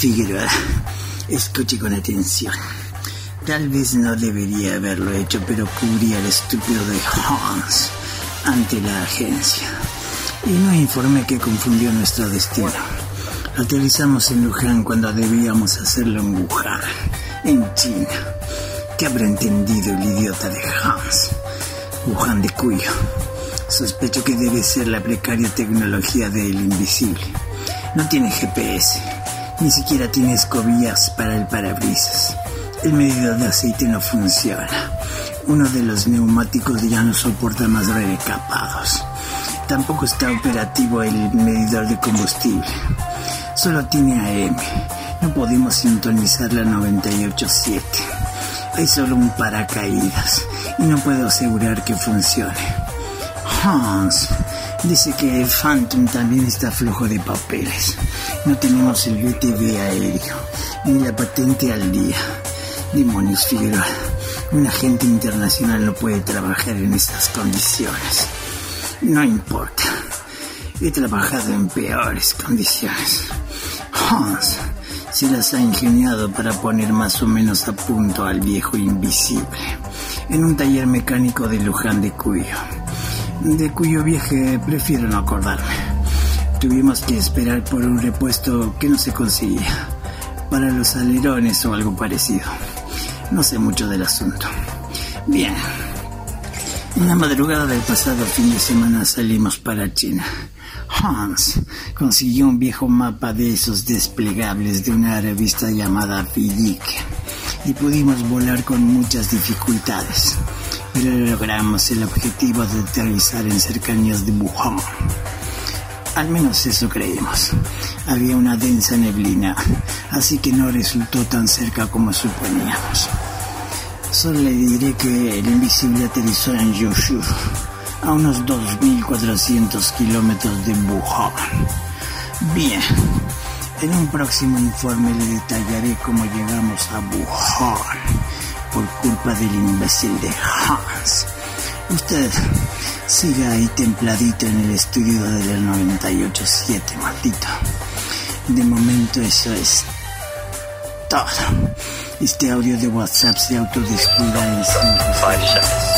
Figueroa, escuche con atención. Tal vez no debería haberlo hecho, pero cubría el estúpido de Hans ante la agencia. Y no informé que confundió nuestro destino. Aterrizamos en Luján cuando debíamos hacerlo en Wuhan, en China. ¿Qué habrá entendido el idiota de Hans? Wuhan de Cuyo. Sospecho que debe ser la precaria tecnología del invisible. No tiene GPS, ni siquiera tiene escobillas para el parabrisas. El medidor de aceite no funciona. Uno de los neumáticos ya no soporta más recapados. Tampoco está operativo el medidor de combustible. Solo tiene AM. No podemos sintonizar la 987. Hay solo un paracaídas y no puedo asegurar que funcione. Hans dice que el Phantom también está flojo de papeles. No tenemos el BTV aéreo ni la patente al día. Demonios, Figueroa. Un agente internacional no puede trabajar en estas condiciones. No importa. He trabajado en peores condiciones. Hans se las ha ingeniado para poner más o menos a punto al viejo invisible en un taller mecánico de Luján de Cuyo, de cuyo viaje prefiero no acordarme. Tuvimos que esperar por un repuesto que no se conseguía, para los alerones o algo parecido. No sé mucho del asunto. Bien. En la madrugada del pasado fin de semana salimos para China. Hans consiguió un viejo mapa de esos desplegables de una revista llamada Filik y pudimos volar con muchas dificultades, pero logramos el objetivo de aterrizar en cercanías de Wuhan. Al menos eso creímos. Había una densa neblina, así que no resultó tan cerca como suponíamos. Solo le diré que el invisible aterrizó en Yushu, a unos 2.400 kilómetros de Wuhan. Bien, en un próximo informe le detallaré cómo llegamos a Wuhan por culpa del imbécil de Hans. Usted siga ahí templadito en el estudio del 98.7, maldito. De momento eso es todo. Este audio de WhatsApp se autodestruirá en 5 segundos.